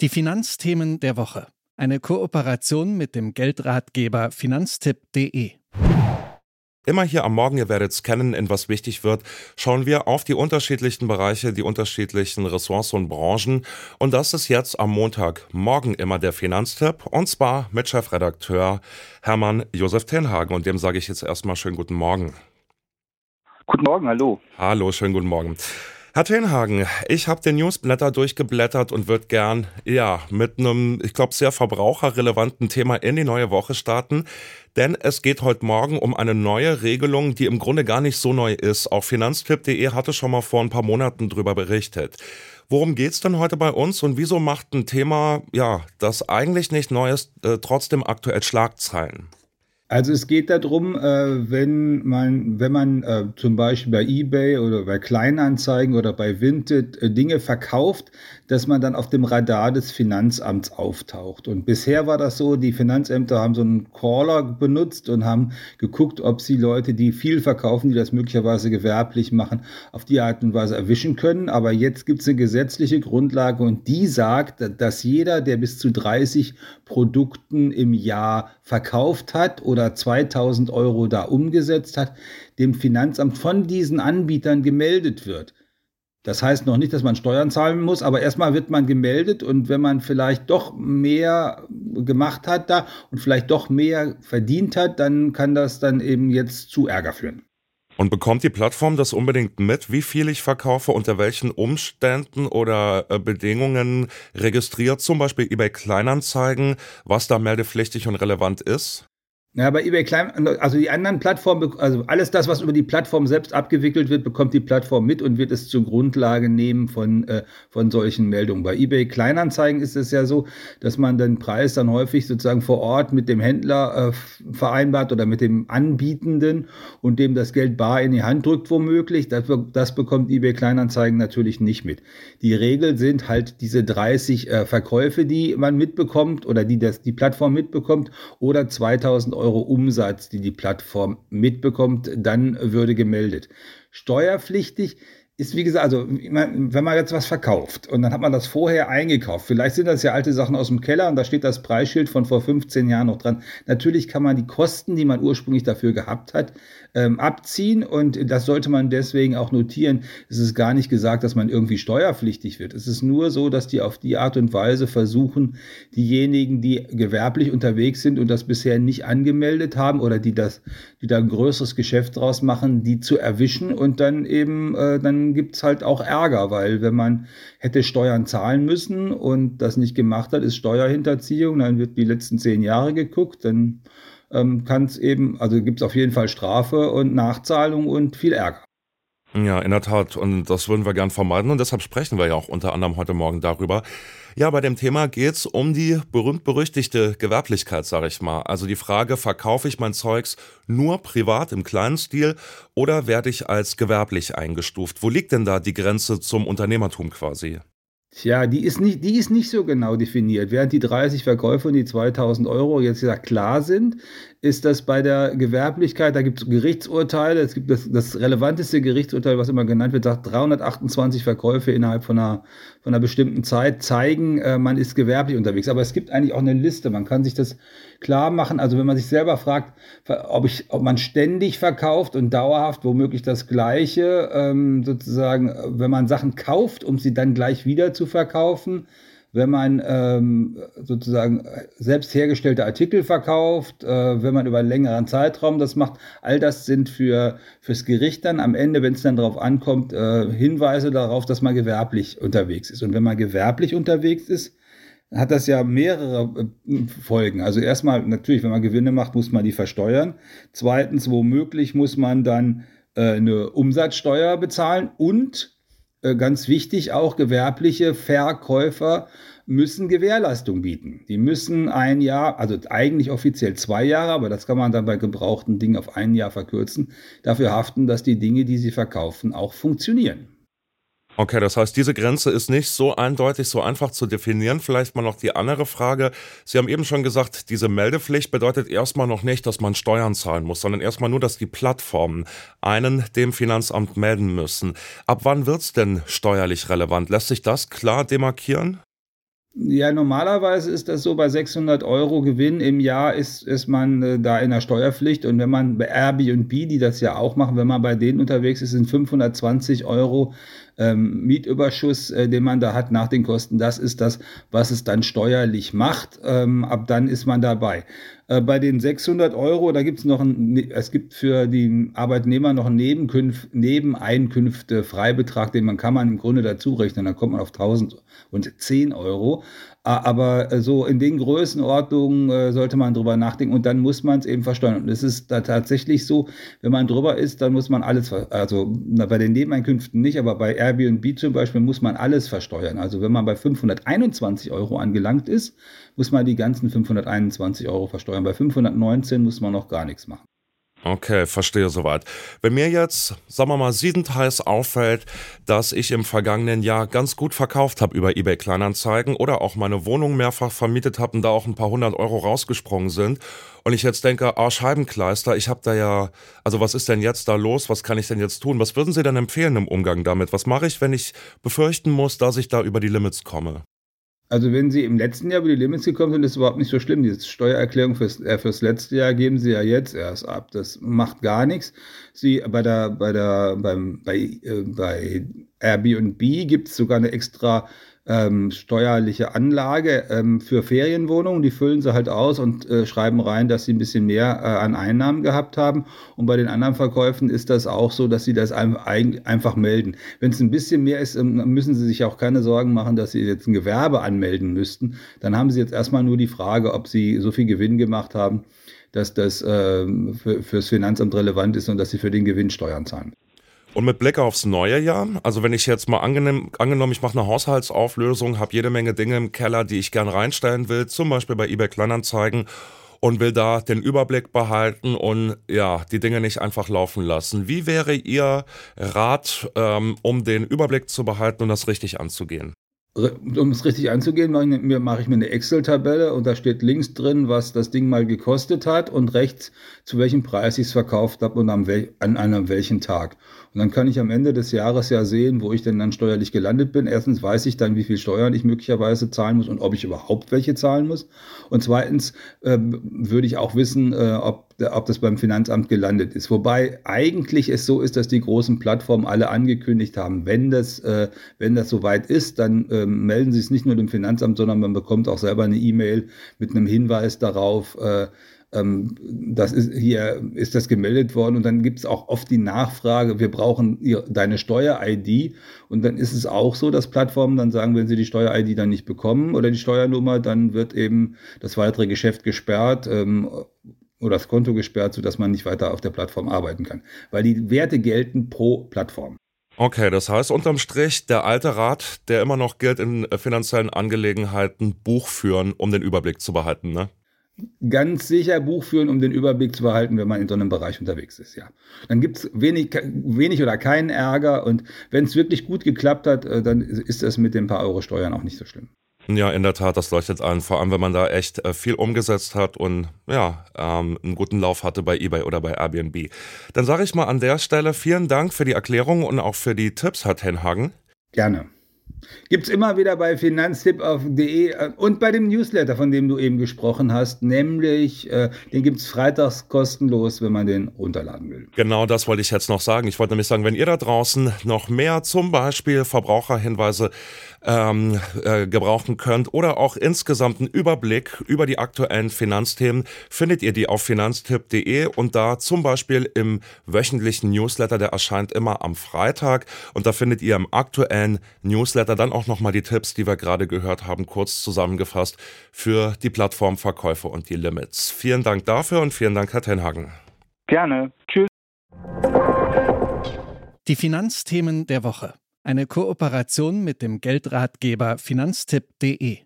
Die Finanzthemen der Woche. Eine Kooperation mit dem Geldratgeber finanztipp.de. Immer hier am Morgen, ihr werdet es kennen, in was wichtig wird, schauen wir auf die unterschiedlichen Bereiche, die unterschiedlichen Ressorts und Branchen. Und das ist jetzt am Montag morgen immer der Finanztipp. Und zwar mit Chefredakteur Hermann Josef Tenhagen. Und dem sage ich jetzt erstmal schönen guten Morgen. Guten Morgen, hallo. Hallo, schönen guten Morgen. Herr Tenhagen, ich habe den Newsblätter durchgeblättert und würde gern, ja, mit einem, ich glaube, sehr verbraucherrelevanten Thema in die neue Woche starten. Denn es geht heute Morgen um eine neue Regelung, die im Grunde gar nicht so neu ist. Auch finanztipp.de hatte schon mal vor ein paar Monaten drüber berichtet. Worum geht's denn heute bei uns und wieso macht ein Thema, ja, das eigentlich nicht neu ist, äh, trotzdem aktuell Schlagzeilen? Also es geht darum, äh, wenn man, wenn man äh, zum Beispiel bei eBay oder bei Kleinanzeigen oder bei Vinted äh, Dinge verkauft, dass man dann auf dem Radar des Finanzamts auftaucht. Und bisher war das so, die Finanzämter haben so einen Caller benutzt und haben geguckt, ob sie Leute, die viel verkaufen, die das möglicherweise gewerblich machen, auf die Art und Weise erwischen können. Aber jetzt gibt es eine gesetzliche Grundlage und die sagt, dass jeder, der bis zu 30 Produkten im Jahr verkauft hat oder oder 2000 Euro da umgesetzt hat, dem Finanzamt von diesen Anbietern gemeldet wird. Das heißt noch nicht, dass man Steuern zahlen muss, aber erstmal wird man gemeldet und wenn man vielleicht doch mehr gemacht hat da und vielleicht doch mehr verdient hat, dann kann das dann eben jetzt zu Ärger führen. Und bekommt die Plattform das unbedingt mit, wie viel ich verkaufe, unter welchen Umständen oder äh, Bedingungen registriert zum Beispiel eBay Kleinanzeigen, was da meldepflichtig und relevant ist? Ja, bei eBay Klein, also die anderen Plattformen, also alles das, was über die Plattform selbst abgewickelt wird, bekommt die Plattform mit und wird es zur Grundlage nehmen von, äh, von solchen Meldungen. Bei eBay Kleinanzeigen ist es ja so, dass man den Preis dann häufig sozusagen vor Ort mit dem Händler äh, vereinbart oder mit dem Anbietenden und dem das Geld bar in die Hand drückt, womöglich. Das, das bekommt eBay Kleinanzeigen natürlich nicht mit. Die Regel sind halt diese 30 äh, Verkäufe, die man mitbekommt oder die das, die Plattform mitbekommt oder 2000 Euro Umsatz, die die Plattform mitbekommt, dann würde gemeldet. Steuerpflichtig ist wie gesagt, also wenn man jetzt was verkauft und dann hat man das vorher eingekauft, vielleicht sind das ja alte Sachen aus dem Keller und da steht das Preisschild von vor 15 Jahren noch dran. Natürlich kann man die Kosten, die man ursprünglich dafür gehabt hat, ähm, abziehen und das sollte man deswegen auch notieren. Es ist gar nicht gesagt, dass man irgendwie steuerpflichtig wird. Es ist nur so, dass die auf die Art und Weise versuchen, diejenigen, die gewerblich unterwegs sind und das bisher nicht angemeldet haben oder die das, die da ein größeres Geschäft draus machen, die zu erwischen und dann eben, äh, dann gibt's halt auch Ärger, weil wenn man hätte Steuern zahlen müssen und das nicht gemacht hat, ist Steuerhinterziehung, dann wird die letzten zehn Jahre geguckt, dann ähm, kann es eben, also gibt es auf jeden Fall Strafe und Nachzahlung und viel Ärger. Ja, in der Tat. Und das würden wir gern vermeiden. Und deshalb sprechen wir ja auch unter anderem heute Morgen darüber. Ja, bei dem Thema geht es um die berühmt-berüchtigte Gewerblichkeit, sage ich mal. Also die Frage, verkaufe ich mein Zeugs nur privat im kleinen Stil oder werde ich als gewerblich eingestuft? Wo liegt denn da die Grenze zum Unternehmertum quasi? Tja, die ist, nicht, die ist nicht so genau definiert. Während die 30 Verkäufe und die 2000 Euro jetzt ja klar sind, ist das bei der Gewerblichkeit, da gibt es Gerichtsurteile, es gibt das, das relevanteste Gerichtsurteil, was immer genannt wird, sagt 328 Verkäufe innerhalb von einer, von einer bestimmten Zeit zeigen, äh, man ist gewerblich unterwegs. Aber es gibt eigentlich auch eine Liste, man kann sich das klar machen. Also wenn man sich selber fragt, ob, ich, ob man ständig verkauft und dauerhaft womöglich das Gleiche, ähm, sozusagen, wenn man Sachen kauft, um sie dann gleich wieder zu verkaufen, wenn man ähm, sozusagen selbst hergestellte Artikel verkauft, äh, wenn man über einen längeren Zeitraum das macht, all das sind für fürs Gericht dann am Ende, wenn es dann darauf ankommt, äh, Hinweise darauf, dass man gewerblich unterwegs ist. Und wenn man gewerblich unterwegs ist, hat das ja mehrere äh, Folgen. Also erstmal natürlich, wenn man Gewinne macht, muss man die versteuern. Zweitens, womöglich muss man dann äh, eine Umsatzsteuer bezahlen und äh, ganz wichtig auch gewerbliche Verkäufer müssen Gewährleistung bieten. Die müssen ein Jahr, also eigentlich offiziell zwei Jahre, aber das kann man dann bei gebrauchten Dingen auf ein Jahr verkürzen, dafür haften, dass die Dinge, die sie verkaufen, auch funktionieren. Okay, das heißt, diese Grenze ist nicht so eindeutig, so einfach zu definieren. Vielleicht mal noch die andere Frage. Sie haben eben schon gesagt, diese Meldepflicht bedeutet erstmal noch nicht, dass man Steuern zahlen muss, sondern erstmal nur, dass die Plattformen einen dem Finanzamt melden müssen. Ab wann wird's denn steuerlich relevant? Lässt sich das klar demarkieren? Ja, normalerweise ist das so, bei 600 Euro Gewinn im Jahr ist, ist man äh, da in der Steuerpflicht. Und wenn man bei Airbnb, die das ja auch machen, wenn man bei denen unterwegs ist, sind 520 Euro ähm, Mietüberschuss, äh, den man da hat nach den Kosten. Das ist das, was es dann steuerlich macht. Ähm, ab dann ist man dabei. Äh, bei den 600 Euro, da gibt es noch ein, ne, es gibt für die Arbeitnehmer noch einen Nebenkünf, Nebeneinkünfte Freibetrag, den man kann man im Grunde dazu rechnen. Dann kommt man auf 1010 Euro. Aber äh, so in den Größenordnungen äh, sollte man drüber nachdenken und dann muss man es eben versteuern. Und es ist da tatsächlich so, wenn man drüber ist, dann muss man alles, also bei den Nebeneinkünften nicht, aber bei Airbnb zum Beispiel muss man alles versteuern. Also wenn man bei 521 Euro angelangt ist, muss man die ganzen 521 Euro versteuern. Bei 519 muss man noch gar nichts machen. Okay, verstehe soweit. Wenn mir jetzt, sagen wir mal, siebenteils auffällt, dass ich im vergangenen Jahr ganz gut verkauft habe über eBay Kleinanzeigen oder auch meine Wohnung mehrfach vermietet habe und da auch ein paar hundert Euro rausgesprungen sind und ich jetzt denke, ah, Scheibenkleister, ich habe da ja, also was ist denn jetzt da los? Was kann ich denn jetzt tun? Was würden Sie denn empfehlen im Umgang damit? Was mache ich, wenn ich befürchten muss, dass ich da über die Limits komme? Also wenn Sie im letzten Jahr über die Limits gekommen sind, ist es überhaupt nicht so schlimm. Die Steuererklärung fürs, äh, fürs letzte Jahr geben Sie ja jetzt erst ab. Das macht gar nichts. Sie bei der, bei der, beim, bei, äh, bei Airbnb gibt es sogar eine extra ähm, steuerliche Anlage ähm, für Ferienwohnungen. Die füllen sie halt aus und äh, schreiben rein, dass sie ein bisschen mehr äh, an Einnahmen gehabt haben. Und bei den anderen Verkäufen ist das auch so, dass sie das ein, ein, einfach melden. Wenn es ein bisschen mehr ist, ähm, müssen sie sich auch keine Sorgen machen, dass sie jetzt ein Gewerbe anmelden müssten. Dann haben sie jetzt erstmal nur die Frage, ob sie so viel Gewinn gemacht haben, dass das äh, für, fürs Finanzamt relevant ist und dass sie für den Gewinn Steuern zahlen. Und mit Blick aufs neue Jahr, also wenn ich jetzt mal angenehm, angenommen, ich mache eine Haushaltsauflösung, habe jede Menge Dinge im Keller, die ich gern reinstellen will, zum Beispiel bei eBay Kleinanzeigen und will da den Überblick behalten und ja, die Dinge nicht einfach laufen lassen. Wie wäre Ihr Rat, ähm, um den Überblick zu behalten und das richtig anzugehen? Um es richtig anzugehen, mache ich, mir, eine Excel-Tabelle und da steht links drin, was das Ding mal gekostet hat und rechts, zu welchem Preis ich es verkauft habe und an, an einem welchen Tag. Und dann kann ich am Ende des Jahres ja sehen, wo ich denn dann steuerlich gelandet bin. Erstens weiß ich dann, wie viel Steuern ich möglicherweise zahlen muss und ob ich überhaupt welche zahlen muss. Und zweitens äh, würde ich auch wissen, äh, ob, ob das beim Finanzamt gelandet ist. Wobei eigentlich es so ist, dass die großen Plattformen alle angekündigt haben, wenn das, äh, wenn das soweit ist, dann ähm, melden sie es nicht nur dem Finanzamt, sondern man bekommt auch selber eine E-Mail mit einem Hinweis darauf, äh, ähm, das ist hier ist das gemeldet worden und dann gibt es auch oft die Nachfrage, wir brauchen deine Steuer-ID und dann ist es auch so, dass Plattformen dann sagen, wenn sie die Steuer-ID dann nicht bekommen oder die Steuernummer, dann wird eben das weitere Geschäft gesperrt ähm, oder das Konto gesperrt, sodass man nicht weiter auf der Plattform arbeiten kann, weil die Werte gelten pro Plattform. Okay, das heißt unterm Strich, der alte Rat, der immer noch gilt in äh, finanziellen Angelegenheiten, Buch führen, um den Überblick zu behalten, ne? Ganz sicher Buch führen, um den Überblick zu behalten, wenn man in so einem Bereich unterwegs ist, ja. Dann gibt es wenig, wenig oder keinen Ärger und wenn es wirklich gut geklappt hat, äh, dann ist das mit den paar Euro Steuern auch nicht so schlimm. Ja, in der Tat, das leuchtet an, vor allem wenn man da echt äh, viel umgesetzt hat und ja, ähm, einen guten Lauf hatte bei eBay oder bei Airbnb. Dann sage ich mal an der Stelle vielen Dank für die Erklärung und auch für die Tipps, Herr Tenhagen. Gerne. Gibt es immer wieder bei finanztipp.de äh, und bei dem Newsletter, von dem du eben gesprochen hast, nämlich äh, den gibt es freitags kostenlos, wenn man den runterladen will. Genau das wollte ich jetzt noch sagen. Ich wollte nämlich sagen, wenn ihr da draußen noch mehr zum Beispiel Verbraucherhinweise ähm, äh, gebrauchen könnt oder auch insgesamt einen Überblick über die aktuellen Finanzthemen, findet ihr die auf finanztipp.de und da zum Beispiel im wöchentlichen Newsletter, der erscheint immer am Freitag und da findet ihr im aktuellen Newsletter dann auch nochmal die Tipps, die wir gerade gehört haben, kurz zusammengefasst für die Plattformverkäufe und die Limits. Vielen Dank dafür und vielen Dank, Herr Tenhagen. Gerne. Tschüss. Die Finanzthemen der Woche. Eine Kooperation mit dem Geldratgeber finanztipp.de